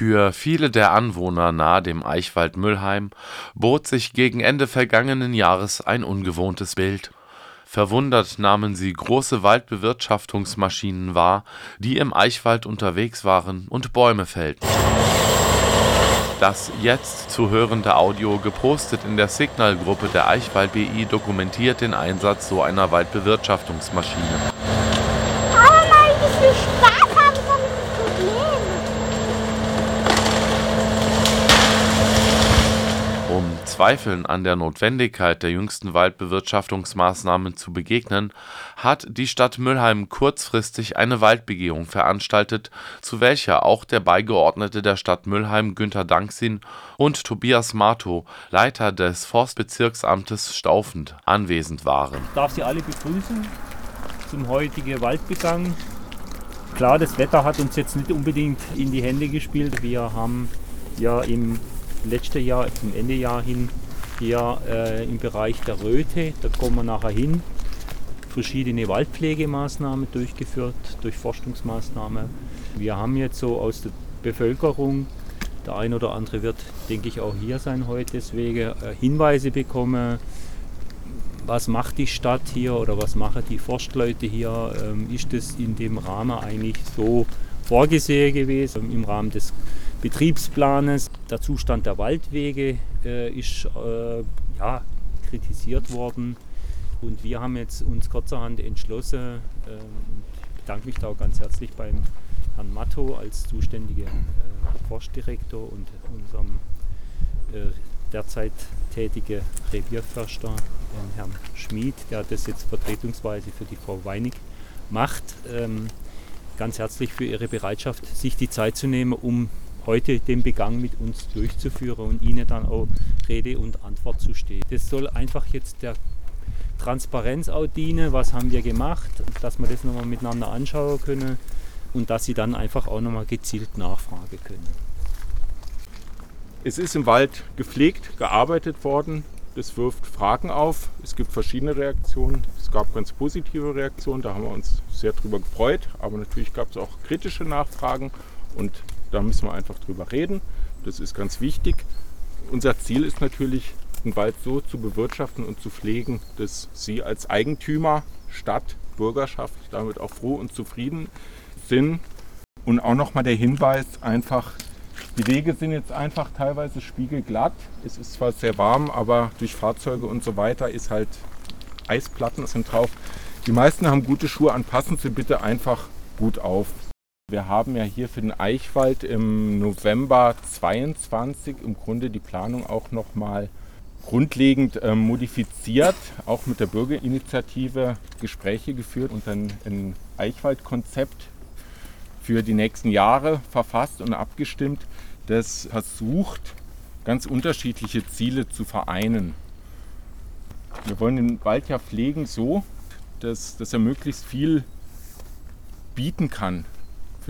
Für viele der Anwohner nahe dem Eichwald Müllheim bot sich gegen Ende vergangenen Jahres ein ungewohntes Bild. Verwundert nahmen sie große Waldbewirtschaftungsmaschinen wahr, die im Eichwald unterwegs waren und Bäume fällten. Das jetzt zu hörende Audio, gepostet in der Signalgruppe der Eichwald BI, dokumentiert den Einsatz so einer Waldbewirtschaftungsmaschine. Aber mal ein bisschen Spaß haben ist doch nicht das Problem. Um Zweifeln an der Notwendigkeit der jüngsten Waldbewirtschaftungsmaßnahmen zu begegnen, hat die Stadt Müllheim kurzfristig eine Waldbegehung veranstaltet, zu welcher auch der Beigeordnete der Stadt Müllheim Günter Danksin und Tobias Mato, Leiter des Forstbezirksamtes Staufend, anwesend waren. Ich darf Sie alle begrüßen zum heutigen Waldbegang. Klar, das Wetter hat uns jetzt nicht unbedingt in die Hände gespielt. Wir haben ja im letzten Jahr, zum Endejahr hin, hier äh, im Bereich der Röte, da kommen wir nachher hin, verschiedene Waldpflegemaßnahmen durchgeführt, durch Forschungsmaßnahmen. Wir haben jetzt so aus der Bevölkerung, der ein oder andere wird, denke ich, auch hier sein heute, deswegen äh, Hinweise bekommen, was macht die Stadt hier oder was machen die Forstleute hier? Ähm, ist das in dem Rahmen eigentlich so vorgesehen gewesen im Rahmen des Betriebsplanes? Der Zustand der Waldwege äh, ist äh, ja, kritisiert worden und wir haben jetzt uns kurzerhand entschlossen, äh, ich bedanke mich da auch ganz herzlich beim Herrn Matto als zuständiger äh, Forstdirektor und unserem äh, derzeit tätige Revierförster, Herrn Schmid, der das jetzt vertretungsweise für die Frau Weinig macht. Ähm, ganz herzlich für Ihre Bereitschaft, sich die Zeit zu nehmen, um heute den Begang mit uns durchzuführen und Ihnen dann auch Rede und Antwort zu stehen. Das soll einfach jetzt der Transparenz auch dienen, was haben wir gemacht, dass wir das nochmal miteinander anschauen können und dass Sie dann einfach auch nochmal gezielt nachfragen können. Es ist im Wald gepflegt, gearbeitet worden. Das wirft Fragen auf. Es gibt verschiedene Reaktionen. Es gab ganz positive Reaktionen, da haben wir uns sehr drüber gefreut. Aber natürlich gab es auch kritische Nachfragen und da müssen wir einfach drüber reden. Das ist ganz wichtig. Unser Ziel ist natürlich, den Wald so zu bewirtschaften und zu pflegen, dass Sie als Eigentümer, Stadt, Bürgerschaft damit auch froh und zufrieden sind. Und auch nochmal der Hinweis, einfach die Wege sind jetzt einfach teilweise spiegelglatt. Es ist zwar sehr warm, aber durch Fahrzeuge und so weiter ist halt Eisplatten sind drauf. Die meisten haben gute Schuhe an, passen Sie bitte einfach gut auf. Wir haben ja hier für den Eichwald im November 22 im Grunde die Planung auch nochmal grundlegend äh, modifiziert, auch mit der Bürgerinitiative Gespräche geführt und dann ein Eichwaldkonzept für die nächsten Jahre verfasst und abgestimmt, das versucht, ganz unterschiedliche Ziele zu vereinen. Wir wollen den Wald ja pflegen so, dass, dass er möglichst viel bieten kann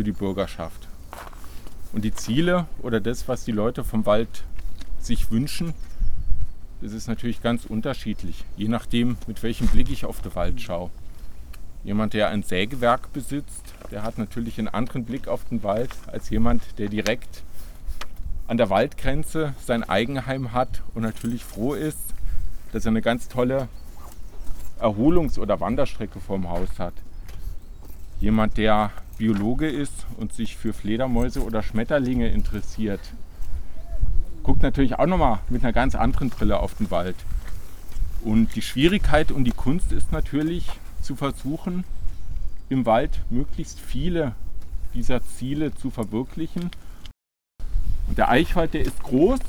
für die Bürgerschaft. Und die Ziele oder das, was die Leute vom Wald sich wünschen, das ist natürlich ganz unterschiedlich, je nachdem, mit welchem Blick ich auf den Wald schaue. Jemand, der ein Sägewerk besitzt, der hat natürlich einen anderen Blick auf den Wald als jemand, der direkt an der Waldgrenze sein Eigenheim hat und natürlich froh ist, dass er eine ganz tolle Erholungs- oder Wanderstrecke vorm Haus hat. Jemand, der Biologe ist und sich für Fledermäuse oder Schmetterlinge interessiert, guckt natürlich auch nochmal mit einer ganz anderen Brille auf den Wald. Und die Schwierigkeit und die Kunst ist natürlich zu versuchen, im Wald möglichst viele dieser Ziele zu verwirklichen. Und der Eichwald, der ist groß.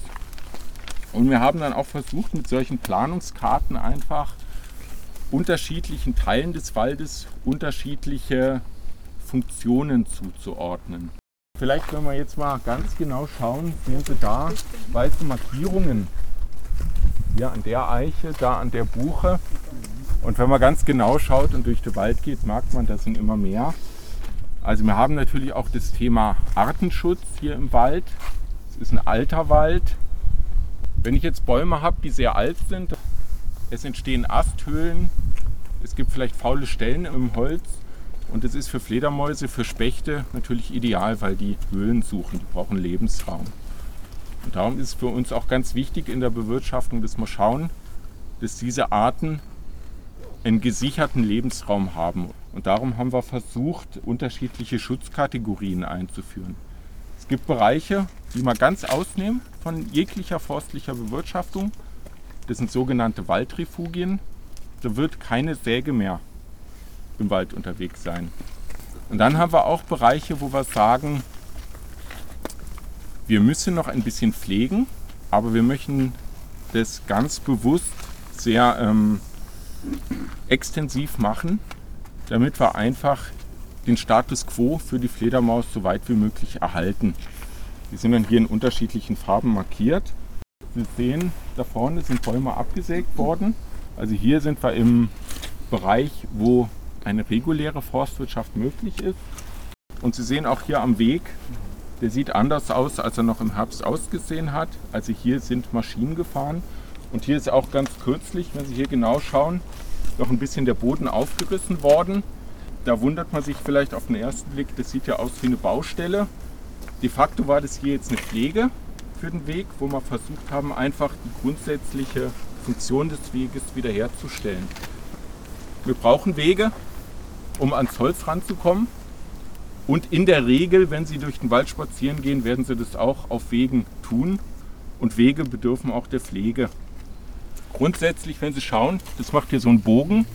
Und wir haben dann auch versucht, mit solchen Planungskarten einfach unterschiedlichen Teilen des Waldes unterschiedliche Funktionen zuzuordnen. Vielleicht, wenn wir jetzt mal ganz genau schauen, sehen Sie da weiße Markierungen. Hier an der Eiche, da an der Buche. Und wenn man ganz genau schaut und durch den Wald geht, merkt man, das sind immer mehr. Also wir haben natürlich auch das Thema Artenschutz hier im Wald. Es ist ein alter Wald. Wenn ich jetzt Bäume habe, die sehr alt sind, es entstehen Asthöhlen, es gibt vielleicht faule Stellen im Holz Und es ist für Fledermäuse, für Spechte natürlich ideal, weil die Höhlen suchen, die brauchen Lebensraum. Und darum ist es für uns auch ganz wichtig in der Bewirtschaftung, dass wir schauen, dass diese Arten einen gesicherten Lebensraum haben. Und darum haben wir versucht, unterschiedliche Schutzkategorien einzuführen. Es gibt Bereiche, die wir ganz ausnehmen von jeglicher forstlicher Bewirtschaftung. Das sind sogenannte Waldrefugien. Da wird keine Säge mehr im Wald unterwegs sein. Und dann haben wir auch Bereiche, wo wir sagen, wir müssen noch ein bisschen pflegen, aber wir möchten das ganz bewusst sehr ähm, extensiv machen, damit wir einfach den Status quo für die Fledermaus so weit wie möglich erhalten. Die sind dann hier in unterschiedlichen Farben markiert. Sie sehen, da vorne sind Bäume abgesägt worden. Also hier sind wir im Bereich, wo eine reguläre Forstwirtschaft möglich ist. Und Sie sehen auch hier am Weg, der sieht anders aus, als er noch im Herbst ausgesehen hat. Also hier sind Maschinen gefahren. Und hier ist auch ganz kürzlich, wenn Sie hier genau schauen, noch ein bisschen der Boden aufgerissen worden. Da wundert man sich vielleicht auf den ersten Blick, das sieht ja aus wie eine Baustelle. De facto war das hier jetzt eine Pflege für den Weg, wo wir versucht haben, einfach die grundsätzliche Funktion des Weges wiederherzustellen. Wir brauchen Wege, um ans Holz ranzukommen. Und in der Regel, wenn Sie durch den Wald spazieren gehen, werden Sie das auch auf Wegen tun. Und Wege bedürfen auch der Pflege. Grundsätzlich, wenn Sie schauen, das macht hier so einen Bogen,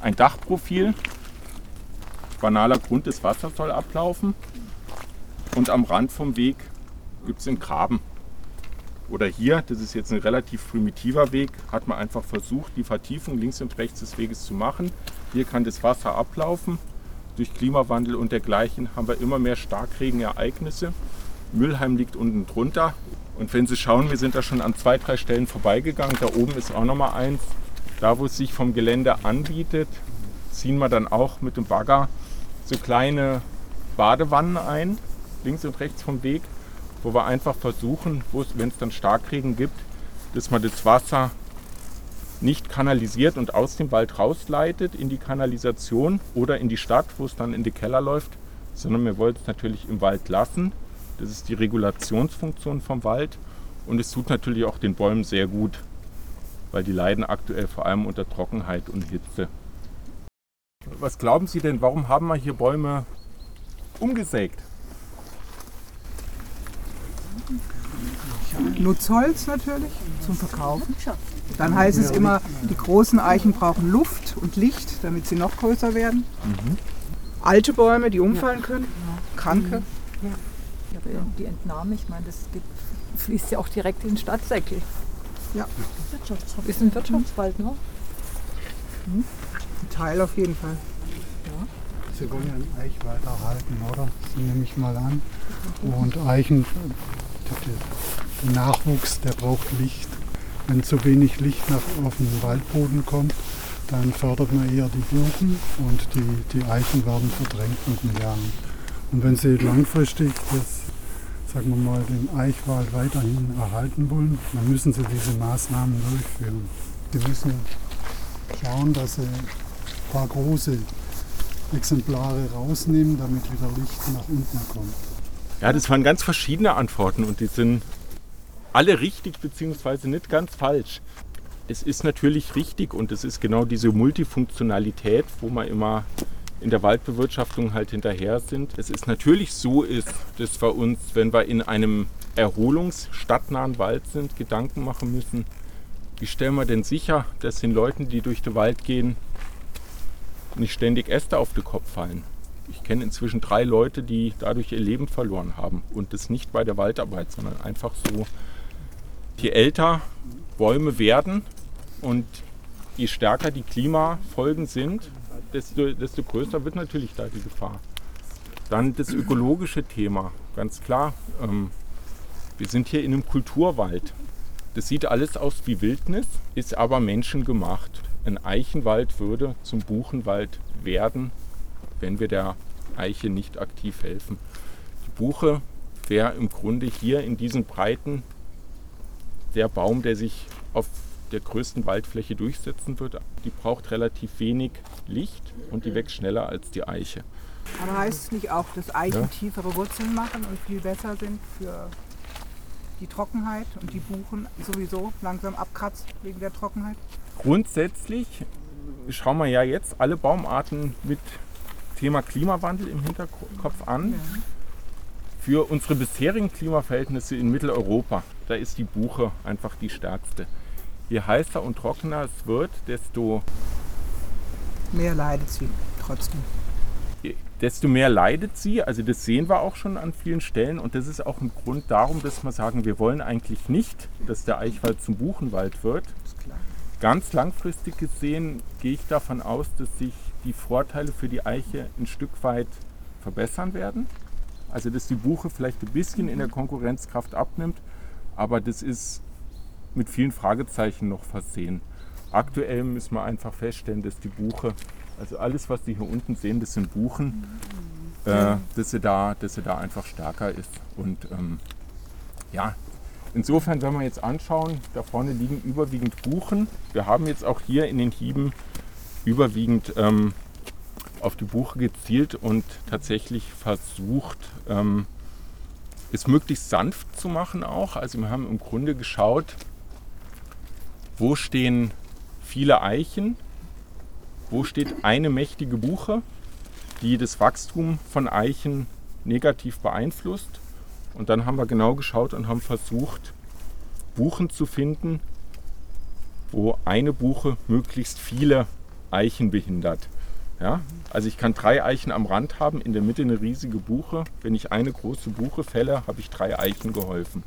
ein Dachprofil. Banaler Grund, das Wasser soll ablaufen. Und am Rand vom Weg gibt es einen Graben. Oder hier, das ist jetzt ein relativ primitiver Weg, hat man einfach versucht, die Vertiefung links und rechts des Weges zu machen. Hier kann das Wasser ablaufen. Durch Klimawandel und dergleichen haben wir immer mehr Starkregenereignisse. Müllheim liegt unten drunter. Und wenn Sie schauen, wir sind da schon an zwei, drei Stellen vorbeigegangen. Da oben ist auch nochmal eins. Da, wo es sich vom Gelände anbietet, ziehen wir dann auch mit dem Bagger so kleine Badewannen ein, links und rechts vom Weg, wo wir einfach versuchen, wenn es dann Starkregen gibt, dass man das Wasser nicht kanalisiert und aus dem Wald rausleitet in die Kanalisation oder in die Stadt, wo es dann in die Keller läuft, sondern wir wollen es natürlich im Wald lassen. Das ist die Regulationsfunktion vom Wald und es tut natürlich auch den Bäumen sehr gut, weil die leiden aktuell vor allem unter Trockenheit und Hitze. Was glauben Sie denn, warum haben wir hier Bäume umgesägt? Nutzholz natürlich zum Verkaufen. Dann heißt es immer, die großen Eichen brauchen Luft und Licht, damit sie noch größer werden. Mhm. Alte Bäume, die umfallen können, Kranke. Ja. Ja, die Entnahme, ich meine, das geht, fließt ja auch direkt in den Stadtsäckel. Ja. Ist ein Wirtschaftswald, ne? Hm? Ein Teil auf jeden Fall. Ja. Sie wollen ja einen Eichwald erhalten, oder? Das nehme ich mal an. Und Eichen, Nachwuchs, der braucht Licht. Wenn zu wenig Licht nach, auf den Waldboden kommt, dann fördert man eher die Buchen und die, die Eichen werden verdrängt mit den Jahren. Und wenn Sie langfristig das, sagen wir mal, den Eichwald weiterhin erhalten wollen, dann müssen Sie diese Maßnahmen durchführen. Sie müssen schauen, dass Sie ein paar große Exemplare rausnehmen, damit wieder Licht nach unten kommt. Ja, das waren ganz verschiedene Antworten und die sind alle richtig bzw. nicht ganz falsch. Es ist natürlich richtig und es ist genau diese Multifunktionalität, wo man immer in der Waldbewirtschaftung halt hinterher sind. Es ist natürlich so ist, dass wir uns, wenn wir in einem erholungsstadtnahen Wald sind, Gedanken machen müssen, wie stellen wir denn sicher, dass den Leuten, die durch den Wald gehen, nicht ständig Äste auf den Kopf fallen. Ich kenne inzwischen drei Leute, die dadurch ihr Leben verloren haben. Und das nicht bei der Waldarbeit, sondern einfach so. Je älter Bäume werden und je stärker die Klimafolgen sind, desto, desto größer wird natürlich da die Gefahr. Dann das ökologische Thema, ganz klar. Ähm, wir sind hier in einem Kulturwald. Das sieht alles aus wie Wildnis, ist aber menschengemacht. Ein Eichenwald würde zum Buchenwald werden, wenn wir der Eiche nicht aktiv helfen. Die Buche wäre im Grunde hier in diesen Breiten der Baum, der sich auf der größten Waldfläche durchsetzen wird. Die braucht relativ wenig Licht und die wächst schneller als die Eiche. Aber heißt es nicht auch, dass Eichen Ja. tiefere Wurzeln machen und viel besser sind für die Trockenheit und die Buchen sowieso langsam abkratzt wegen der Trockenheit? Grundsätzlich schauen wir ja jetzt alle Baumarten mit Thema Klimawandel im Hinterkopf an. Für unsere bisherigen Klimaverhältnisse in Mitteleuropa, da ist die Buche einfach die stärkste. Je heißer und trockener es wird, desto, Mehr leidet sie trotzdem. desto mehr leidet sie. Also das sehen wir auch schon an vielen Stellen. Und das ist auch ein Grund darum, dass wir sagen, wir wollen eigentlich nicht, dass der Eichwald zum Buchenwald wird. Ganz langfristig gesehen gehe ich davon aus, dass sich die Vorteile für die Eiche ein Stück weit verbessern werden. Also dass die Buche vielleicht ein bisschen in der Konkurrenzkraft abnimmt, aber das ist mit vielen Fragezeichen noch versehen. Aktuell müssen wir einfach feststellen, dass die Buche, also alles, was Sie hier unten sehen, das sind Buchen, äh, dass, sie da, dass sie da einfach stärker ist. Und ähm, ja, Insofern, wenn wir jetzt anschauen, da vorne liegen überwiegend Buchen. Wir haben jetzt auch hier in den Hieben überwiegend ähm, auf die Buche gezielt und tatsächlich versucht, ähm, es möglichst sanft zu machen auch. Also wir haben im Grunde geschaut, wo stehen viele Eichen, wo steht eine mächtige Buche, die das Wachstum von Eichen negativ beeinflusst. Und dann haben wir genau geschaut und haben versucht, Buchen zu finden, wo eine Buche möglichst viele Eichen behindert. Ja? Also ich kann drei Eichen am Rand haben, in der Mitte eine riesige Buche. Wenn ich eine große Buche fälle, habe ich drei Eichen geholfen.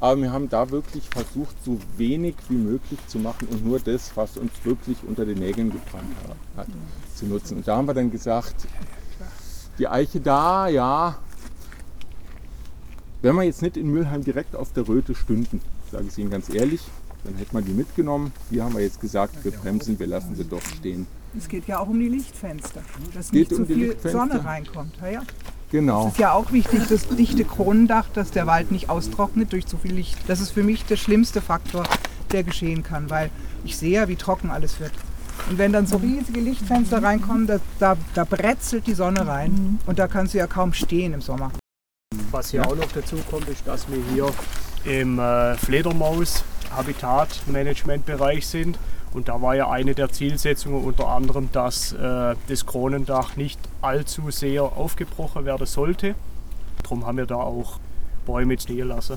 Aber wir haben da wirklich versucht, so wenig wie möglich zu machen und nur das, was uns wirklich unter den Nägeln gebrannt hat, zu nutzen. Und da haben wir dann gesagt, die Eiche da, ja, wenn wir jetzt nicht in Mülheim direkt auf der Röte stünden, sage ich Ihnen ganz ehrlich, dann hätte man die mitgenommen. Hier haben wir jetzt gesagt, wir bremsen, wir lassen sie doch stehen. Es geht ja auch um die Lichtfenster, dass Geht nicht um so die viel. Sonne reinkommt. Ja, ja. Genau. Es ist ja auch wichtig, das dichte Kronendach, dass der Wald nicht austrocknet durch zu viel Licht. Das ist für mich der schlimmste Faktor, der geschehen kann, weil ich sehe ja, wie trocken alles wird. Und wenn dann so riesige Lichtfenster reinkommen, da, da, da bretzelt die Sonne rein und da kannst du ja kaum stehen im Sommer. Was hier auch noch dazu kommt, ist, dass wir hier im äh, Fledermaus-Habitat-Management-Bereich sind. Und da war ja eine der Zielsetzungen unter anderem, dass äh, das Kronendach nicht allzu sehr aufgebrochen werden sollte. Darum haben wir da auch Bäume stehen lassen.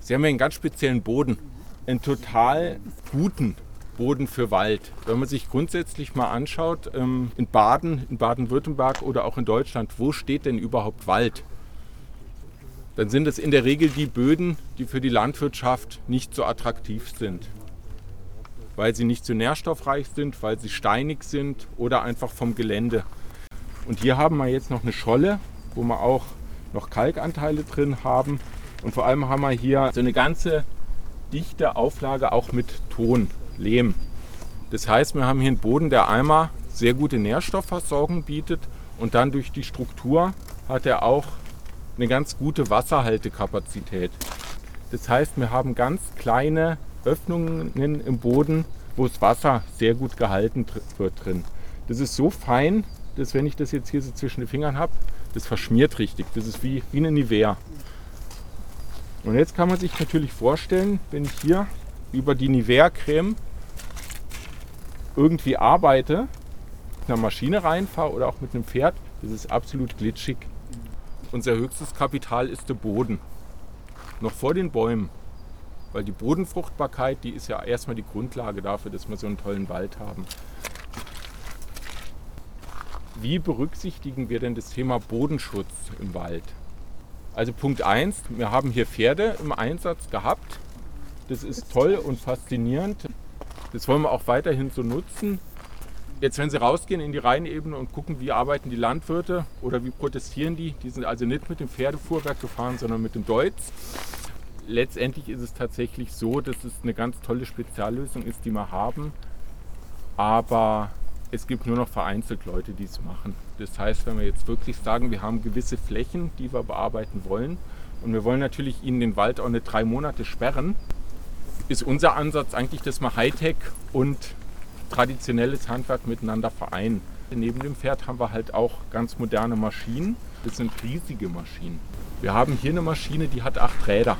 Sie haben ja einen ganz speziellen Boden. Einen total guten Boden für Wald. Wenn man sich grundsätzlich mal anschaut, ähm, in Baden, in Baden-Württemberg oder auch in Deutschland, wo steht denn überhaupt Wald? Dann sind es in der Regel die Böden, die für die Landwirtschaft nicht so attraktiv sind. Weil sie nicht so nährstoffreich sind, weil sie steinig sind oder einfach vom Gelände. Und hier haben wir jetzt noch eine Scholle, wo wir auch noch Kalkanteile drin haben. Und vor allem haben wir hier so eine ganze dichte Auflage auch mit Ton, Lehm. Das heißt, wir haben hier einen Boden, der einmal sehr gute Nährstoffversorgung bietet und dann durch die Struktur hat er auch eine ganz gute Wasserhaltekapazität. Das heißt, wir haben ganz kleine Öffnungen im Boden, wo das Wasser sehr gut gehalten wird drin. Das ist so fein, dass wenn ich das jetzt hier so zwischen den Fingern habe, das verschmiert richtig. Das ist wie, wie eine Nivea. Und jetzt kann man sich natürlich vorstellen, wenn ich hier über die Nivea-Creme irgendwie arbeite, mit einer Maschine reinfahre oder auch mit einem Pferd, das ist absolut glitschig. Unser höchstes Kapital ist der Boden. Noch vor den Bäumen. Weil die Bodenfruchtbarkeit, die ist ja erstmal die Grundlage dafür, dass wir so einen tollen Wald haben. Wie berücksichtigen wir denn das Thema Bodenschutz im Wald? Also Punkt 1, wir haben hier Pferde im Einsatz gehabt. Das ist toll und faszinierend. Das wollen wir auch weiterhin so nutzen. Jetzt, wenn Sie rausgehen in die Rheinebene und gucken, wie arbeiten die Landwirte oder wie protestieren die, die sind also nicht mit dem Pferdefuhrwerk gefahren, sondern mit dem Deutz. Letztendlich ist es tatsächlich so, dass es eine ganz tolle Speziallösung ist, die wir haben. Aber es gibt nur noch vereinzelt Leute, die es machen. Das heißt, wenn wir jetzt wirklich sagen, wir haben gewisse Flächen, die wir bearbeiten wollen und wir wollen natürlich ihnen den Wald auch nicht drei Monate sperren, ist unser Ansatz eigentlich, dass wir Hightech und traditionelles Handwerk miteinander vereinen. Neben dem Pferd haben wir halt auch ganz moderne Maschinen. Das sind riesige Maschinen. Wir haben hier eine Maschine, die hat acht Räder.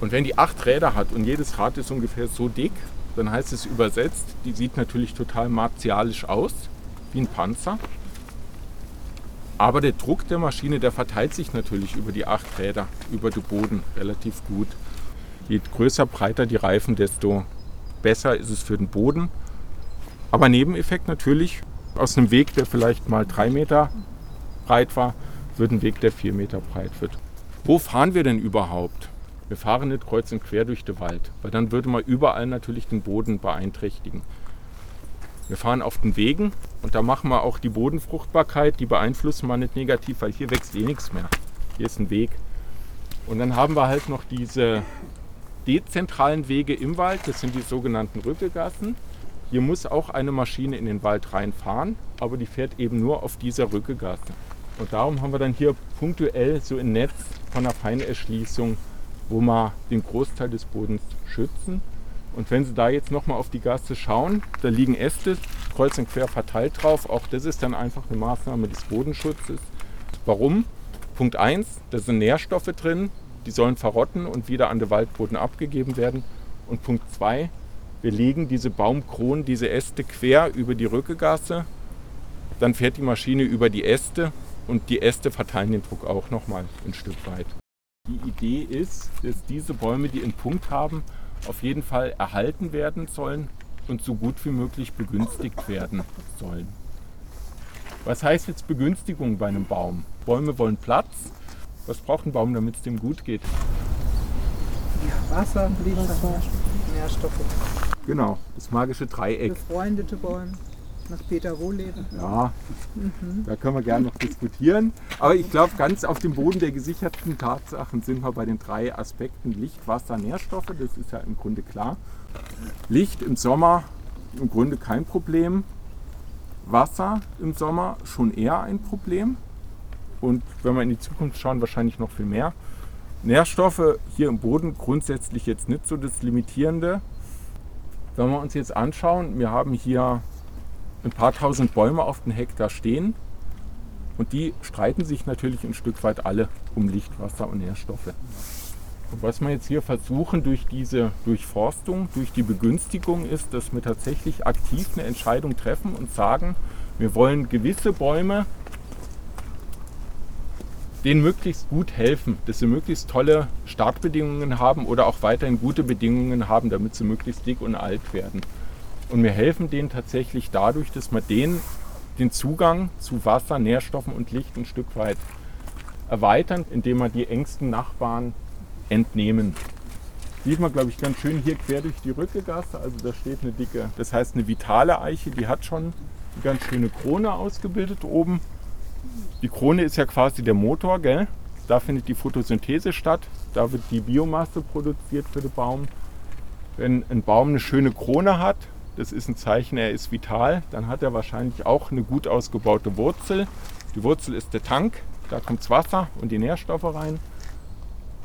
Und wenn die acht Räder hat und jedes Rad ist ungefähr so dick, dann heißt es übersetzt, die sieht natürlich total martialisch aus, wie ein Panzer. Aber der Druck der Maschine, der verteilt sich natürlich über die acht Räder, über den Boden relativ gut. Je größer, breiter die Reifen, desto besser ist es für den Boden. Aber Nebeneffekt natürlich, aus einem Weg, der vielleicht mal drei Meter breit war, wird ein Weg, der vier Meter breit wird. Wo fahren wir denn überhaupt? Wir fahren nicht kreuz und quer durch den Wald, weil dann würde man überall natürlich den Boden beeinträchtigen. Wir fahren auf den Wegen und da machen wir auch die Bodenfruchtbarkeit, die beeinflussen wir nicht negativ, weil hier wächst eh nichts mehr. Hier ist ein Weg. Und dann haben wir halt noch diese dezentralen Wege im Wald, das sind die sogenannten Rückegassen. Hier muss auch eine Maschine in den Wald reinfahren, aber die fährt eben nur auf dieser Rückegasse. Und darum haben wir dann hier punktuell so ein Netz von einer Feinerschließung, wo wir den Großteil des Bodens schützen. Und wenn Sie da jetzt nochmal auf die Gasse schauen, da liegen Äste kreuz und quer verteilt drauf. Auch das ist dann einfach eine Maßnahme des Bodenschutzes. Warum? Punkt 1, da sind Nährstoffe drin, die sollen verrotten und wieder an den Waldboden abgegeben werden. Und Punkt 2, wir legen diese Baumkronen, diese Äste quer über die Rückegasse. Dann fährt die Maschine über die Äste und die Äste verteilen den Druck auch nochmal ein Stück weit. Die Idee ist, dass diese Bäume, die einen Punkt haben, auf jeden Fall erhalten werden sollen und so gut wie möglich begünstigt werden sollen. Was heißt jetzt Begünstigung bei einem Baum? Bäume wollen Platz. Was braucht ein Baum, damit es dem gut geht? Ja, Wasser, Lichtwasser, Nährstoffe. Genau, das magische Dreieck. Befreundete Bäume. Nach Peter Wohleben. Ja, da können wir gerne noch diskutieren. Aber ich glaube, ganz auf dem Boden der gesicherten Tatsachen sind wir bei den drei Aspekten Licht, Wasser, Nährstoffe. Das ist ja im Grunde klar. Licht im Sommer im Grunde kein Problem. Wasser im Sommer schon eher ein Problem. Und wenn wir in die Zukunft schauen, wahrscheinlich noch viel mehr. Nährstoffe hier im Boden grundsätzlich jetzt nicht so das Limitierende. Wenn wir uns jetzt anschauen, wir haben hier ein paar tausend Bäume auf dem Hektar stehen und die streiten sich natürlich ein Stück weit alle um Licht, Wasser und Nährstoffe. Und was wir jetzt hier versuchen durch diese Durchforstung, durch die Begünstigung ist, dass wir tatsächlich aktiv eine Entscheidung treffen und sagen, wir wollen gewisse Bäume denen möglichst gut helfen, dass sie möglichst tolle Startbedingungen haben oder auch weiterhin gute Bedingungen haben, damit sie möglichst dick und alt werden. Und wir helfen denen tatsächlich dadurch, dass wir denen den Zugang zu Wasser, Nährstoffen und Licht ein Stück weit erweitern, indem wir die engsten Nachbarn entnehmen. Sieht man, glaube ich, ganz schön hier quer durch die Rückegasse. Also da steht eine dicke, das heißt eine vitale Eiche, die hat schon eine ganz schöne Krone ausgebildet oben. Die Krone ist ja quasi der Motor, gell? Da findet die Photosynthese statt. Da wird die Biomasse produziert für den Baum. Wenn ein Baum eine schöne Krone hat, das ist ein Zeichen, er ist vital, dann hat er wahrscheinlich auch eine gut ausgebaute Wurzel. Die Wurzel ist der Tank, da kommt das Wasser und die Nährstoffe rein.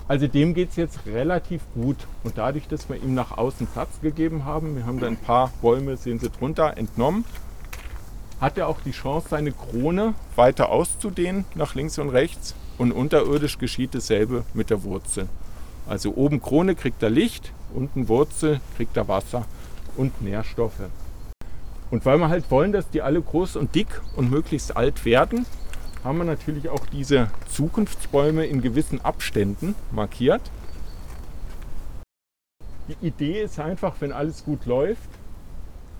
Also dem geht es jetzt relativ gut. Und dadurch, dass wir ihm nach außen Platz gegeben haben, wir haben da ein paar Bäume, sehen Sie drunter, entnommen, hat er auch die Chance, seine Krone weiter auszudehnen nach links und rechts. Und unterirdisch geschieht dasselbe mit der Wurzel. Also oben Krone kriegt er Licht, unten Wurzel kriegt er Wasser und Nährstoffe. Und weil wir halt wollen, dass die alle groß und dick und möglichst alt werden, haben wir natürlich auch diese Zukunftsbäume in gewissen Abständen markiert. Die Idee ist einfach, wenn alles gut läuft,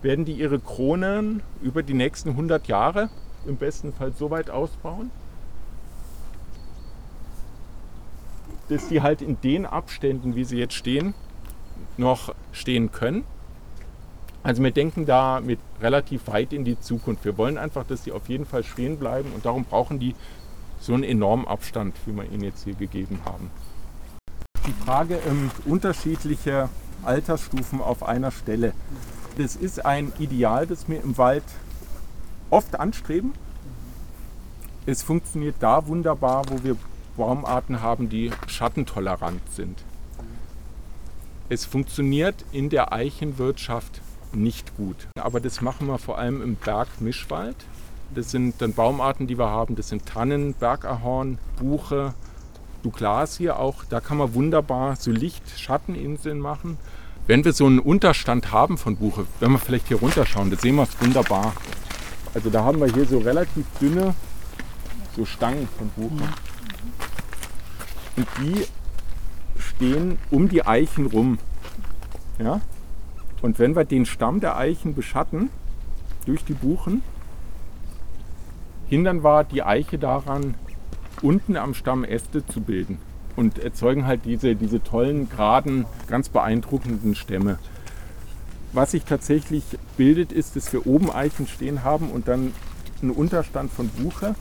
werden die ihre Kronen über die nächsten 100 Jahre im besten Fall so weit ausbauen, dass die halt in den Abständen, wie sie jetzt stehen, noch stehen können. Also wir denken da mit relativ weit in die Zukunft. Wir wollen einfach, dass sie auf jeden Fall stehen bleiben und darum brauchen die so einen enormen Abstand, wie wir ihn jetzt hier gegeben haben. Die Frage ähm, unterschiedliche Altersstufen auf einer Stelle. Das ist ein Ideal, das wir im Wald oft anstreben. Es funktioniert da wunderbar, wo wir Baumarten haben, die schattentolerant sind. Es funktioniert in der Eichenwirtschaft nicht gut. Aber das machen wir vor allem im Bergmischwald. Das sind dann Baumarten, die wir haben. Das sind Tannen, Bergahorn, Buche, Douglasie auch. Da kann man wunderbar so Licht-Schatteninseln machen. Wenn wir so einen Unterstand haben von Buche, wenn wir vielleicht hier runterschauen, das sehen wir es wunderbar. Also da haben wir hier so relativ dünne so Stangen von Buche. Und die stehen um die Eichen rum. Ja? Und wenn wir den Stamm der Eichen beschatten, durch die Buchen, hindern wir die Eiche daran, unten am Stamm Äste zu bilden. Und erzeugen halt diese, diese tollen, geraden, ganz beeindruckenden Stämme. Was sich tatsächlich bildet, ist, dass wir oben Eichen stehen haben und dann einen Unterstand von Buche.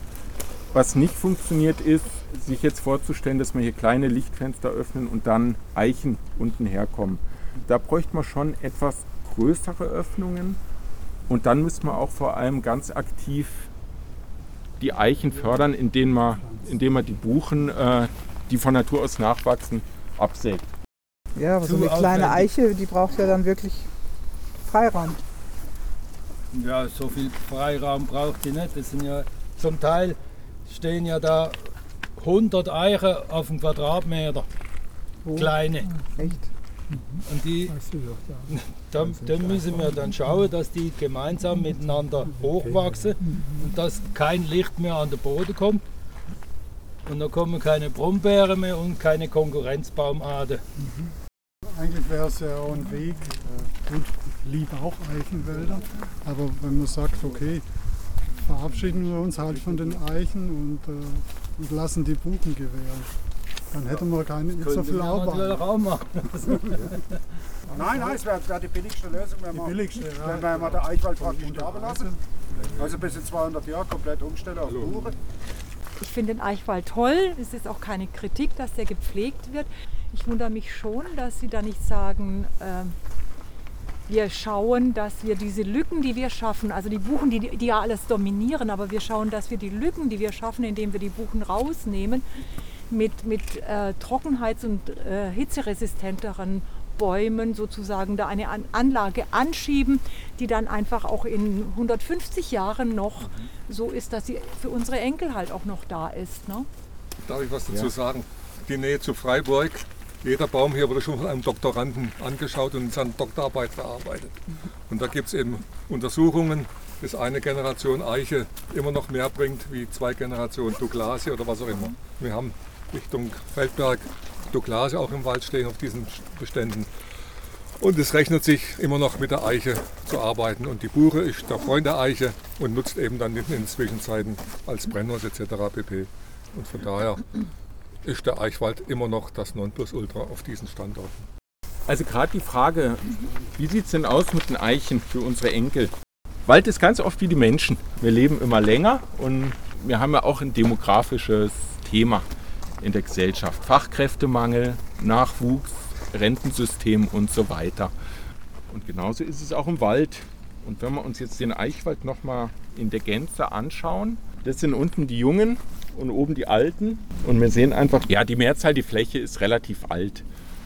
Was nicht funktioniert, ist, sich jetzt vorzustellen, dass wir hier kleine Lichtfenster öffnen und dann Eichen unten herkommen. Da bräuchte man schon etwas größere Öffnungen und dann müsste man auch vor allem ganz aktiv die Eichen fördern, indem man, indem man die Buchen, äh, die von Natur aus nachwachsen, absägt. Ja, aber so eine kleine Eiche, die braucht ja dann wirklich Freiraum. Ja, so viel Freiraum braucht die nicht. Das sind ja zum Teil stehen ja da 100 Eichen auf dem Quadratmeter. Oh. Kleine. Echt? Und die, da, da müssen wir dann schauen, dass die gemeinsam miteinander hochwachsen und dass kein Licht mehr an den Boden kommt. Und da kommen keine Brombeeren mehr und keine Konkurrenzbaumarten. Eigentlich wäre es ja auch ein Weg. Äh, Gut, ich liebe auch Eichenwälder, aber wenn man sagt, okay, verabschieden wir uns halt von den Eichen und, äh, und lassen die Buchen gewähren, dann hätten wir keine nicht so viel Arbeit. Raum machen. Nein, nein, es wäre wär die billigste Lösung, wenn Die wir, billigste, ja. wenn mal den Eichwald praktisch sterben lassen. Also bis in 200 Jahren komplett umstellen auf Buche. Ich finde den Eichwald toll. Es ist auch keine Kritik, dass der gepflegt wird. Ich wundere mich schon, dass Sie da nicht sagen, ähm, wir schauen, dass wir diese Lücken, die wir schaffen, also die Buchen, die, die ja alles dominieren, aber wir schauen, dass wir die Lücken, die wir schaffen, indem wir die Buchen rausnehmen, mit, mit äh, trockenheits- und äh, hitzeresistenteren Bäumen sozusagen da eine An Anlage anschieben, die dann einfach auch in 150 Jahren noch so ist, dass sie für unsere Enkel halt auch noch da ist. Ne? Darf ich was dazu sagen? Die Nähe zu Freiburg. Jeder Baum hier wurde schon von einem Doktoranden angeschaut und in seiner Doktorarbeit verarbeitet. Und da gibt es eben Untersuchungen, dass eine Generation Eiche immer noch mehr bringt wie zwei Generationen Douglasie oder was auch immer. Wir haben Richtung Feldberg Douglasie auch im Wald stehen auf diesen Beständen. Und es rechnet sich immer noch mit der Eiche zu arbeiten. Und die Buche ist der Freund der Eiche und nutzt eben dann in den Zwischenzeiten als Brennholz etc. pp. Und von daher ist der Eichwald immer noch das Nonplusultra auf diesen Standorten. Also gerade die Frage, wie sieht es denn aus mit den Eichen für unsere Enkel? Wald ist ganz oft wie die Menschen. Wir leben immer länger und wir haben ja auch ein demografisches Thema in der Gesellschaft. Fachkräftemangel, Nachwuchs, Rentensystem und so weiter. Und genauso ist es auch im Wald. Und wenn wir uns jetzt den Eichwald nochmal in der Gänze anschauen, das sind unten die Jungen und oben die Alten. Und wir sehen einfach, ja, die Mehrzahl, die Fläche ist relativ alt.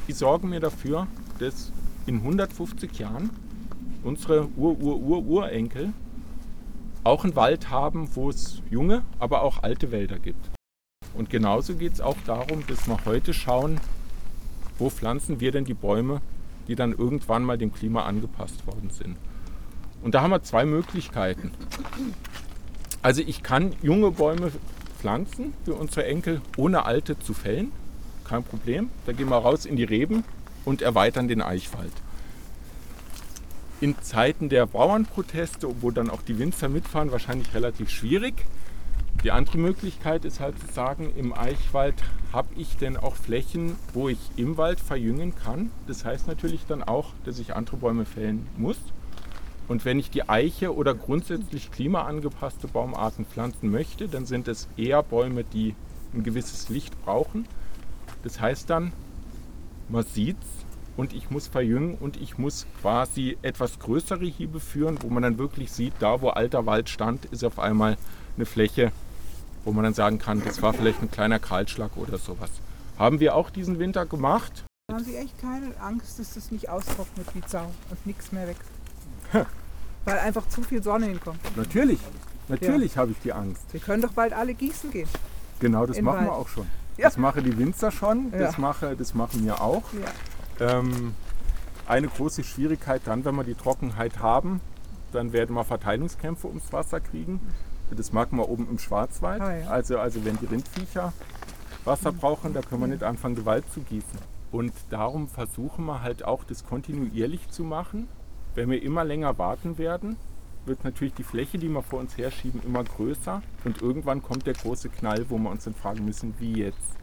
Die sorgen mir dafür, dass in 150 Jahren unsere Ur-Ur-Ur-Urenkel auch einen Wald haben, wo es junge, aber auch alte Wälder gibt. Und genauso geht es auch darum, dass wir heute schauen, wo pflanzen wir denn die Bäume, die dann irgendwann mal dem Klima angepasst worden sind. Und da haben wir zwei Möglichkeiten. Also ich kann junge Bäume pflanzen für unsere Enkel, ohne alte zu fällen. Kein Problem. Da gehen wir raus in die Reben und erweitern den Eichwald. In Zeiten der Bauernproteste, wo dann auch die Winzer mitfahren, wahrscheinlich relativ schwierig. Die andere Möglichkeit ist halt zu sagen, im Eichwald habe ich denn auch Flächen, wo ich im Wald verjüngen kann. Das heißt natürlich dann auch, dass ich andere Bäume fällen muss. Und wenn ich die Eiche oder grundsätzlich klimaangepasste Baumarten pflanzen möchte, dann sind es eher Bäume, die ein gewisses Licht brauchen. Das heißt dann, man sieht's und ich muss verjüngen und ich muss quasi etwas größere Hiebe führen, wo man dann wirklich sieht, da wo alter Wald stand, ist auf einmal eine Fläche, wo man dann sagen kann, das war vielleicht ein kleiner Kahlschlag oder sowas. Haben wir auch diesen Winter gemacht. haben Sie echt keine Angst, dass das nicht austrocknet wie Sau und nichts mehr wächst? Weil einfach zu viel Sonne hinkommt. Natürlich, natürlich habe ich die Angst. Wir können doch bald alle gießen gehen. Genau, das In machen wir Wald. auch schon. Ja. Das machen die Winzer schon, das, Ja. mache, das machen wir auch. Ja. Ähm, eine große Schwierigkeit dann, wenn wir die Trockenheit haben, dann werden wir Verteilungskämpfe ums Wasser kriegen. Das merken wir oben im Schwarzwald. Ah, ja. also, also wenn die Rindviecher Wasser brauchen, da können wir nicht anfangen, Gewalt zu gießen. Und darum versuchen wir halt auch, das kontinuierlich zu machen. Wenn wir immer länger warten werden, wird natürlich die Fläche, die wir vor uns herschieben, immer größer. Und irgendwann kommt der große Knall, wo wir uns dann fragen müssen, wie jetzt?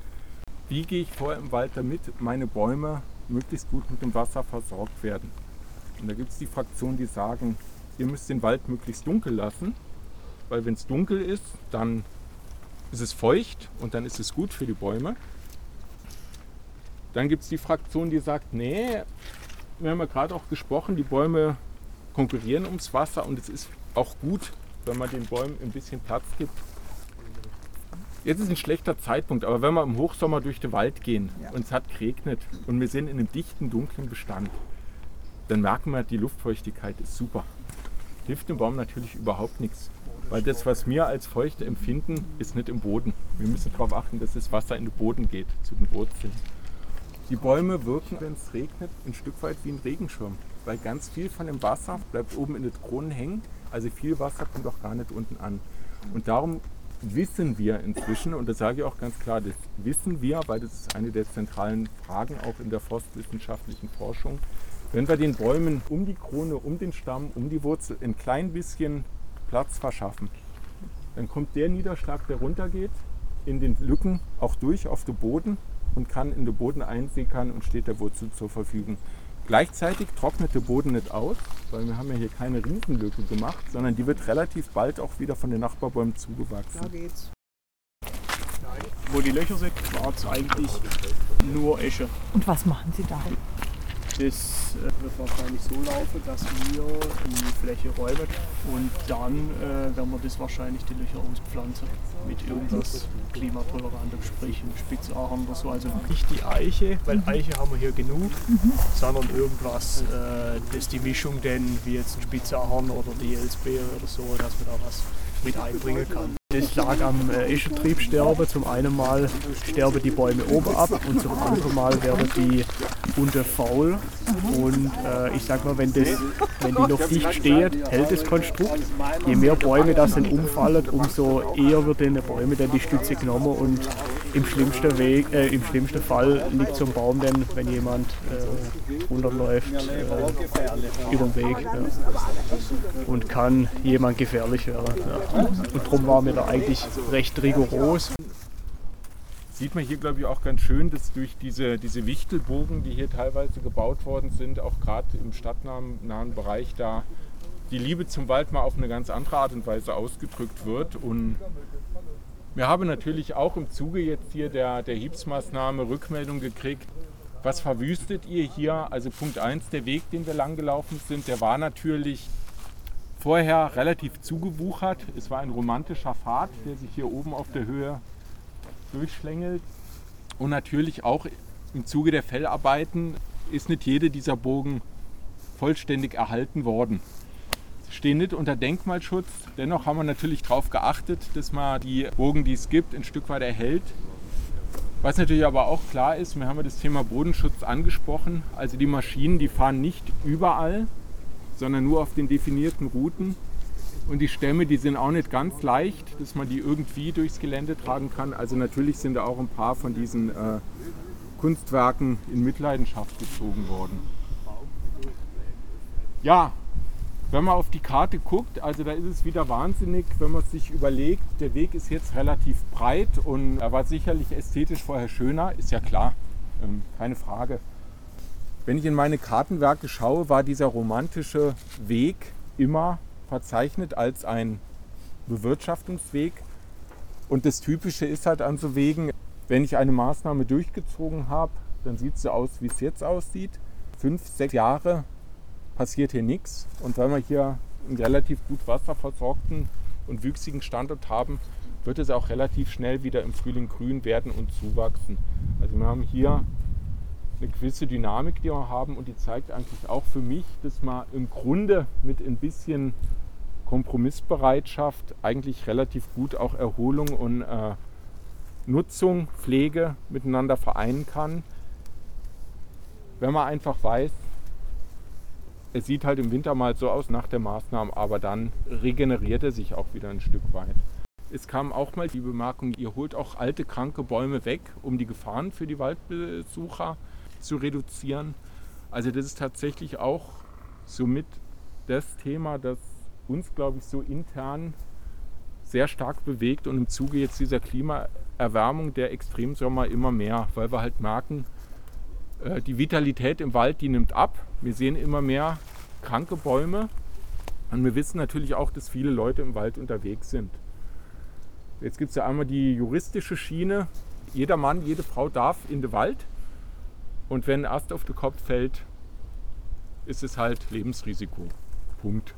Wie gehe ich vor im Wald, damit meine Bäume möglichst gut mit dem Wasser versorgt werden? Und da gibt es die Fraktionen, die sagen, ihr müsst den Wald möglichst dunkel lassen, weil wenn es dunkel ist, dann ist es feucht und dann ist es gut für die Bäume. Dann gibt es die Fraktion, die sagt, nee, wir haben ja gerade auch gesprochen, die Bäume konkurrieren ums Wasser und es ist auch gut, wenn man den Bäumen ein bisschen Platz gibt. Jetzt ist ein schlechter Zeitpunkt, aber wenn wir im Hochsommer durch den Wald gehen Ja. und es hat geregnet und wir sind in einem dichten, dunklen Bestand, dann merken wir, die Luftfeuchtigkeit ist super. Hilft dem Baum natürlich überhaupt nichts. Weil das, was wir als feucht empfinden, ist nicht im Boden. Wir müssen darauf achten, dass das Wasser in den Boden geht, zu den Wurzeln. Die Bäume wirken, wenn es regnet, ein Stück weit wie ein Regenschirm. Weil ganz viel von dem Wasser bleibt oben in den Kronen hängen. Also viel Wasser kommt auch gar nicht unten an. Und darum wissen wir inzwischen, und das sage ich auch ganz klar, das wissen wir, weil das ist eine der zentralen Fragen auch in der forstwissenschaftlichen Forschung. Wenn wir den Bäumen um die Krone, um den Stamm, um die Wurzel ein klein bisschen Platz verschaffen, dann kommt der Niederschlag, der runtergeht, in den Lücken auch durch auf den Boden und kann in den Boden einsickern und steht der Wurzel zur Verfügung. Gleichzeitig trocknet der Boden nicht aus, weil wir haben ja hier keine Riesenlücke gemacht, sondern die wird relativ bald auch wieder von den Nachbarbäumen zugewachsen. Da geht's. Wo die Löcher sind, war es eigentlich nur Esche. Und was machen Sie da? Das äh, wird wahrscheinlich so laufen, dass wir die Fläche räumen und dann äh, werden wir das wahrscheinlich die Löcher auspflanzen mit irgendwas Klimatolerantem, sprich ein Spitzahorn oder so. Also nicht die Eiche, weil Eiche haben wir hier genug, sondern irgendwas, äh, das die Mischung denn wie jetzt ein Spitzahorn oder die Elsbeere oder so, dass man da was mit einbringen kann. Das lag am äh, Eschentriebsterben. Zum einen Mal sterben die Bäume oben ab und zum anderen Mal werden die unter faul. Und äh, ich sag mal, wenn, das, wenn die noch dicht steht, hält das Konstrukt. Je mehr Bäume das dann umfallen, umso eher wird den Bäume dann die Stütze genommen und im schlimmsten, Weg, äh, im schlimmsten Fall liegt so ein Baum dann, wenn jemand äh, runterläuft, äh, über den Weg. Ja. Und kann jemand gefährlich werden. Ja. Und darum waren wir da eigentlich recht rigoros. Sieht man hier, glaube ich, auch ganz schön, dass durch diese, diese Wichtelbogen, die hier teilweise gebaut worden sind, auch gerade im stadtnahen nahen Bereich da die Liebe zum Wald mal auf eine ganz andere Art und Weise ausgedrückt wird. Und wir haben natürlich auch im Zuge jetzt hier der, der Hiebsmaßnahme Rückmeldung gekriegt, was verwüstet ihr hier? Also Punkt 1, der Weg, den wir lang gelaufen sind, der war natürlich vorher relativ zugewuchert. Es war ein romantischer Pfad, der sich hier oben auf der Höhe durchschlängelt. Und natürlich auch im Zuge der Fellarbeiten ist nicht jede dieser Bogen vollständig erhalten worden. Stehen nicht unter Denkmalschutz. Dennoch haben wir natürlich darauf geachtet, dass man die Bogen, die es gibt, ein Stück weit erhält. Was natürlich aber auch klar ist, wir haben das Thema Bodenschutz angesprochen. Also die Maschinen, die fahren nicht überall, sondern nur auf den definierten Routen. Und die Stämme, die sind auch nicht ganz leicht, dass man die irgendwie durchs Gelände tragen kann. Also natürlich sind da auch ein paar von diesen äh, Kunstwerken in Mitleidenschaft gezogen worden. Ja, wenn man auf die Karte guckt, also da ist es wieder wahnsinnig, wenn man sich überlegt, der Weg ist jetzt relativ breit und er war sicherlich ästhetisch vorher schöner, ist ja klar, ähm, keine Frage. Wenn ich in meine Kartenwerke schaue, war dieser romantische Weg immer verzeichnet als ein Bewirtschaftungsweg. Und das Typische ist halt an so Wegen, wenn ich eine Maßnahme durchgezogen habe, dann sieht es so aus, wie es jetzt aussieht. Fünf, sechs Jahre passiert hier nichts. Und weil wir hier einen relativ gut wasserversorgten und wüchsigen Standort haben, wird es auch relativ schnell wieder im Frühling grün werden und zuwachsen. Also wir haben hier eine gewisse Dynamik, die wir haben und die zeigt eigentlich auch für mich, dass man im Grunde mit ein bisschen Kompromissbereitschaft eigentlich relativ gut auch Erholung und äh, Nutzung, Pflege miteinander vereinen kann. Wenn man einfach weiß, es sieht halt im Winter mal so aus nach der Maßnahme, aber dann regeneriert er sich auch wieder ein Stück weit. Es kam auch mal die Bemerkung, ihr holt auch alte, kranke Bäume weg, um die Gefahren für die Waldbesucher zu reduzieren. Also das ist tatsächlich auch somit das Thema, das uns, glaube ich, so intern sehr stark bewegt und im Zuge jetzt dieser Klimaerwärmung der Extremsommer immer mehr, weil wir halt merken, die Vitalität im Wald, die nimmt ab. Wir sehen immer mehr kranke Bäume und wir wissen natürlich auch, dass viele Leute im Wald unterwegs sind. Jetzt gibt es ja einmal die juristische Schiene. Jeder Mann, jede Frau darf in den Wald. Und wenn ein Ast auf den Kopf fällt, ist es halt Lebensrisiko. Punkt.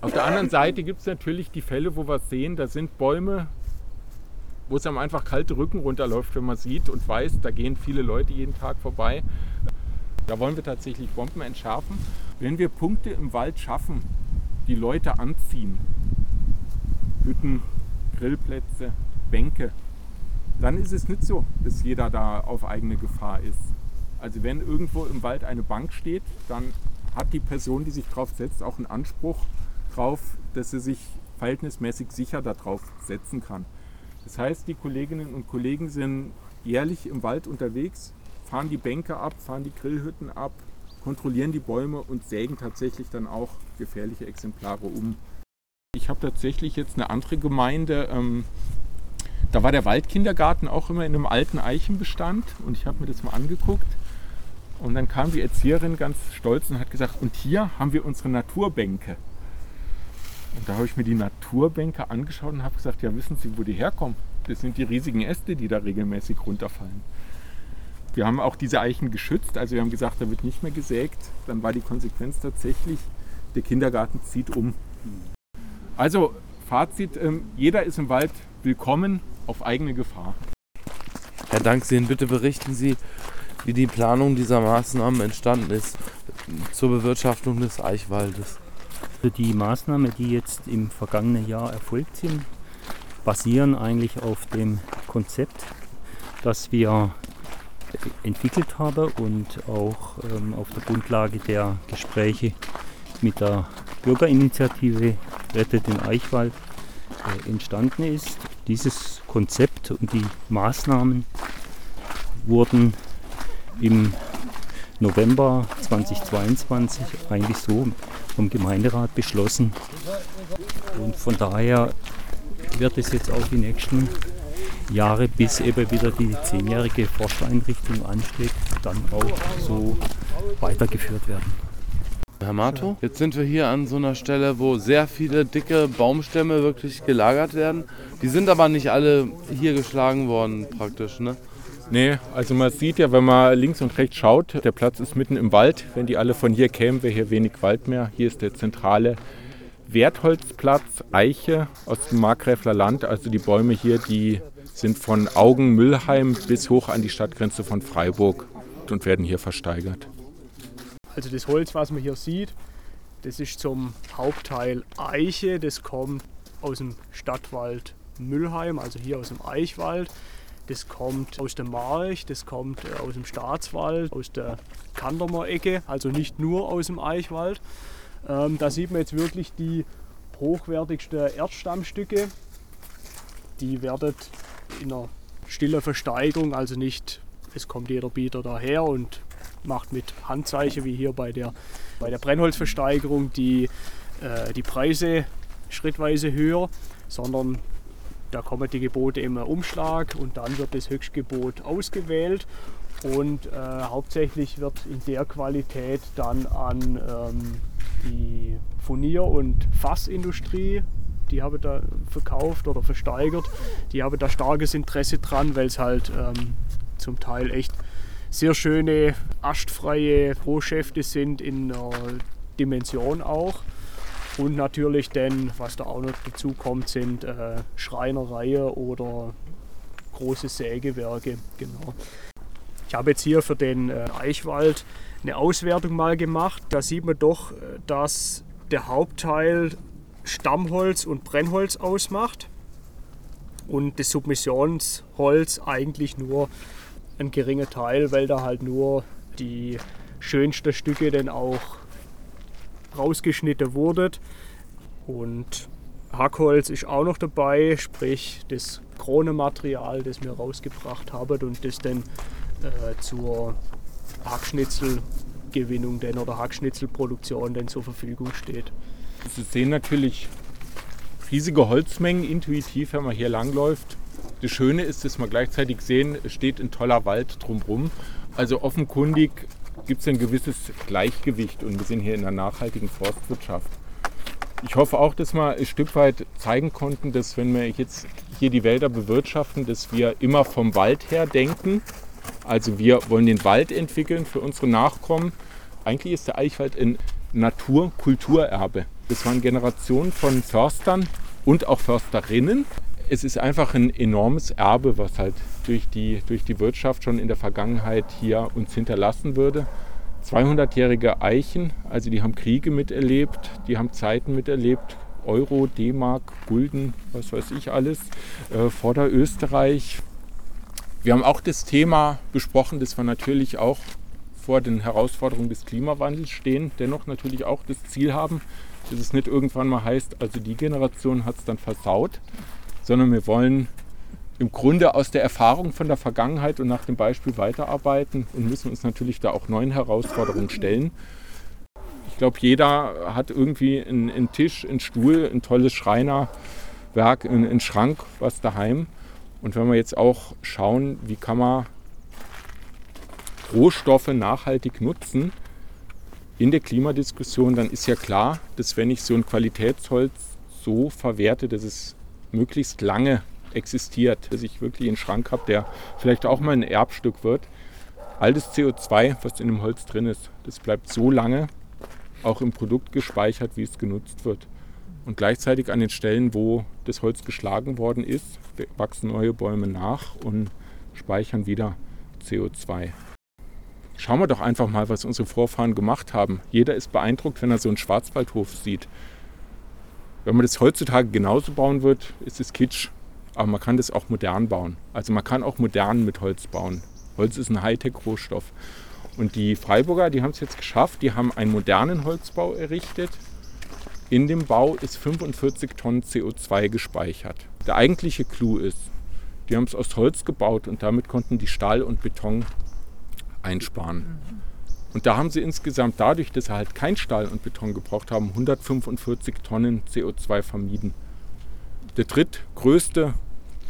Auf der anderen Seite gibt es natürlich die Fälle, wo wir sehen, da sind Bäume, wo es einem einfach kalte Rücken runterläuft, wenn man sieht und weiß, da gehen viele Leute jeden Tag vorbei. Da wollen wir tatsächlich Bomben entschärfen. Wenn wir Punkte im Wald schaffen, die Leute anziehen, Hütten, Grillplätze, Bänke, dann ist es nicht so, dass jeder da auf eigene Gefahr ist. Also wenn irgendwo im Wald eine Bank steht, dann hat die Person, die sich drauf setzt, auch einen Anspruch drauf, dass sie sich verhältnismäßig sicher darauf setzen kann. Das heißt, die Kolleginnen und Kollegen sind jährlich im Wald unterwegs, fahren die Bänke ab, fahren die Grillhütten ab, kontrollieren die Bäume und sägen tatsächlich dann auch gefährliche Exemplare um. Ich habe tatsächlich jetzt eine andere Gemeinde, ähm, da war der Waldkindergarten auch immer in einem alten Eichenbestand und ich habe mir das mal angeguckt. Und dann kam die Erzieherin ganz stolz und hat gesagt, und hier haben wir unsere Naturbänke. Und da habe ich mir die Naturbänke angeschaut und habe gesagt, ja wissen Sie, wo die herkommen? Das sind die riesigen Äste, die da regelmäßig runterfallen. Wir haben auch diese Eichen geschützt, also wir haben gesagt, da wird nicht mehr gesägt. Dann war die Konsequenz tatsächlich, der Kindergarten zieht um. Also Fazit, ähm, jeder ist im Wald willkommen auf eigene Gefahr. Herr Danksehen, bitte berichten Sie, wie die Planung dieser Maßnahmen entstanden ist zur Bewirtschaftung des Eichwaldes. Also die Maßnahmen, die jetzt im vergangenen Jahr erfolgt sind, basieren eigentlich auf dem Konzept, das wir entwickelt haben und auch ähm, auf der Grundlage der Gespräche mit der Bürgerinitiative Rettet den Eichwald äh, entstanden ist. Dieses Konzept und die Maßnahmen wurden im November 2022 eigentlich so vom Gemeinderat beschlossen. Und von daher wird es jetzt auch die nächsten Jahre, bis eben wieder die zehnjährige Forsteinrichtung ansteht, dann auch so weitergeführt werden. Herr Mato, jetzt sind wir hier an so einer Stelle, wo sehr viele dicke Baumstämme wirklich gelagert werden. Die sind aber nicht alle hier geschlagen worden praktisch, ne? Nee, also man sieht ja, wenn man links und rechts schaut, der Platz ist mitten im Wald. Wenn die alle von hier kämen, wäre hier wenig Wald mehr. Hier ist der zentrale Wertholzplatz, Eiche aus dem Markgräfler Land. Also die Bäume hier, die sind von Augen-Müllheim bis hoch an die Stadtgrenze von Freiburg und werden hier versteigert. Also das Holz, was man hier sieht, das ist zum Hauptteil Eiche. Das kommt aus dem Stadtwald Müllheim, also hier aus dem Eichwald. Das kommt aus dem March, das kommt äh, aus dem Staatswald, aus der Kandermer-Ecke, also nicht nur aus dem Eichwald. Ähm, da sieht man jetzt wirklich die hochwertigsten Erdstammstücke. Die werden in einer stillen Versteigerung, also nicht, es kommt jeder Bieter daher und macht mit Handzeichen wie hier bei der, bei der Brennholzversteigerung die, äh, die Preise schrittweise höher, sondern da kommen die Gebote im Umschlag und dann wird das Höchstgebot ausgewählt und äh, hauptsächlich wird in der Qualität dann an ähm, die Furnier- und Fassindustrie, die habe da verkauft oder versteigert, die habe da starkes Interesse dran, weil es halt ähm, zum Teil echt sehr schöne astfreie Rohschäfte sind in einer Dimension auch. Und natürlich dann, was da auch noch dazu kommt, sind äh, Schreinereien oder große Sägewerke. Genau. Ich habe jetzt hier für den äh, Eichwald eine Auswertung mal gemacht. Da sieht man doch, äh, dass der Hauptteil Stammholz und Brennholz ausmacht und das Submissionsholz eigentlich nur ein geringer Teil, weil da halt nur die schönsten Stücke dann auch rausgeschnitten wurden. Und Hackholz ist auch noch dabei, sprich das Kronematerial, das wir rausgebracht haben und das dann äh, zur Hackschnitzelgewinnung denn oder Hackschnitzelproduktion denn zur Verfügung steht. Sie sehen natürlich riesige Holzmengen intuitiv, wenn man hier langläuft. Das Schöne ist, dass wir gleichzeitig sehen, es steht ein toller Wald drumherum. Also offenkundig gibt es ein gewisses Gleichgewicht und wir sind hier in einer nachhaltigen Forstwirtschaft. Ich hoffe auch, dass wir ein Stück weit zeigen konnten, dass wenn wir jetzt hier die Wälder bewirtschaften, dass wir immer vom Wald her denken. Also wir wollen den Wald entwickeln für unsere Nachkommen. Eigentlich ist der Eichwald ein Natur-Kulturerbe. Das waren Generationen von Förstern und auch Försterinnen. Es ist einfach ein enormes Erbe, was halt durch die, durch die Wirtschaft schon in der Vergangenheit hier uns hinterlassen würde. 200-jährige Eichen, also die haben Kriege miterlebt, die haben Zeiten miterlebt, Euro, D-Mark, Gulden, was weiß ich alles, äh, Vorderösterreich. Wir haben auch das Thema besprochen, dass wir natürlich auch vor den Herausforderungen des Klimawandels stehen, dennoch natürlich auch das Ziel haben, dass es nicht irgendwann mal heißt, also die Generation hat es dann versaut, sondern wir wollen im Grunde aus der Erfahrung von der Vergangenheit und nach dem Beispiel weiterarbeiten und müssen uns natürlich da auch neuen Herausforderungen stellen. Ich glaube, jeder hat irgendwie einen, einen, Tisch, einen Stuhl, ein tolles Schreinerwerk, einen, einen Schrank, was daheim. Und wenn wir jetzt auch schauen, wie kann man Rohstoffe nachhaltig nutzen in der Klimadiskussion, dann ist ja klar, dass wenn ich so ein Qualitätsholz so verwerte, dass es möglichst lange existiert, dass ich wirklich einen Schrank habe, der vielleicht auch mal ein Erbstück wird. All das CO2, was in dem Holz drin ist, das bleibt so lange auch im Produkt gespeichert, wie es genutzt wird. Und gleichzeitig an den Stellen, wo das Holz geschlagen worden ist, wachsen neue Bäume nach und speichern wieder CO2. Schauen wir doch einfach mal, was unsere Vorfahren gemacht haben. Jeder ist beeindruckt, wenn er so einen Schwarzwaldhof sieht. Wenn man das heutzutage genauso bauen wird, ist es Kitsch. Aber man kann das auch modern bauen. Also man kann auch modern mit Holz bauen. Holz ist ein Hightech-Rohstoff. Und die Freiburger, die haben es jetzt geschafft, die haben einen modernen Holzbau errichtet. In dem Bau ist 45 Tonnen CO2 gespeichert. Der eigentliche Clou ist, die haben es aus Holz gebaut und damit konnten die Stahl und Beton einsparen. Und da haben sie insgesamt dadurch, dass sie halt kein Stahl und Beton gebraucht haben, 145 Tonnen CO2 vermieden. Der drittgrößte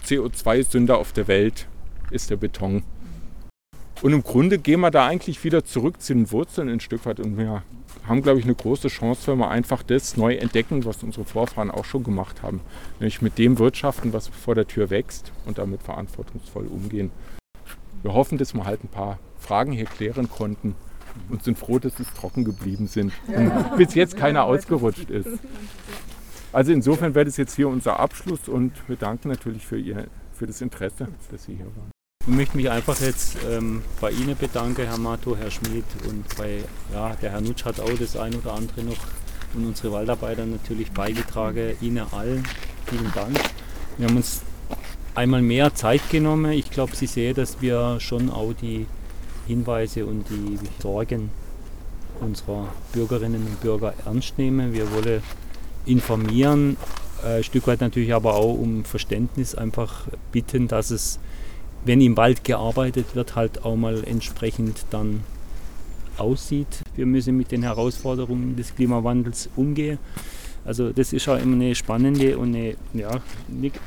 CO2-Sünder auf der Welt ist der Beton. Und im Grunde gehen wir da eigentlich wieder zurück zu den Wurzeln ein Stück weit und wir haben, glaube ich, eine große Chance, wenn wir einfach das neu entdecken, was unsere Vorfahren auch schon gemacht haben. Nämlich mit dem wirtschaften, was vor der Tür wächst und damit verantwortungsvoll umgehen. Wir hoffen, dass wir halt ein paar Fragen hier klären konnten und sind froh, dass es trocken geblieben sind und bis jetzt keiner ausgerutscht ist. Also insofern wäre das jetzt hier unser Abschluss und wir danken natürlich für, ihr, für das Interesse, dass Sie hier waren. Ich möchte mich einfach jetzt ähm, bei Ihnen bedanken, Herr Mato, Herr Schmid und bei, ja, der Herr Nutsch hat auch das ein oder andere noch und unsere Waldarbeiter natürlich beigetragen. Ihnen allen vielen Dank. Wir haben uns einmal mehr Zeit genommen. Ich glaube, Sie sehen, dass wir schon auch die Hinweise und die Sorgen unserer Bürgerinnen und Bürger ernst nehmen. Wir wollen informieren, äh, ein Stück weit natürlich aber auch um Verständnis einfach bitten, dass es, wenn im Wald gearbeitet wird, halt auch mal entsprechend dann aussieht. Wir müssen mit den Herausforderungen des Klimawandels umgehen. Also das ist auch immer eine spannende und eine ja,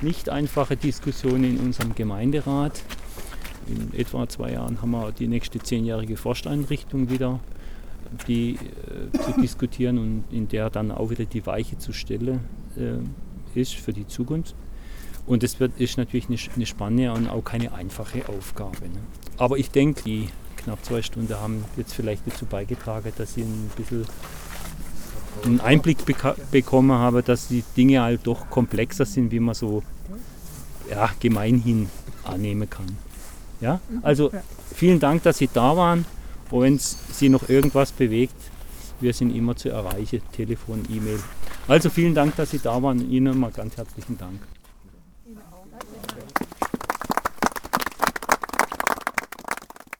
nicht einfache Diskussion in unserem Gemeinderat. In etwa zwei Jahren haben wir die nächste zehnjährige Forsteinrichtung wieder die äh, zu diskutieren und in der dann auch wieder die Weiche zu stellen äh, ist für die Zukunft. Und das wird, ist natürlich eine, eine spannende und auch keine einfache Aufgabe. Ne? Aber ich denke, die knapp zwei Stunden haben jetzt vielleicht dazu beigetragen, dass ich ein bisschen einen Einblick bekommen habe, dass die Dinge halt doch komplexer sind, wie man so ja, gemeinhin annehmen kann. Ja? Also vielen Dank, dass Sie da waren. Und wenn es Sie noch irgendwas bewegt, wir sind immer zu erreichen, Telefon, E-Mail. Also vielen Dank, dass Sie da waren. Ihnen mal ganz herzlichen Dank.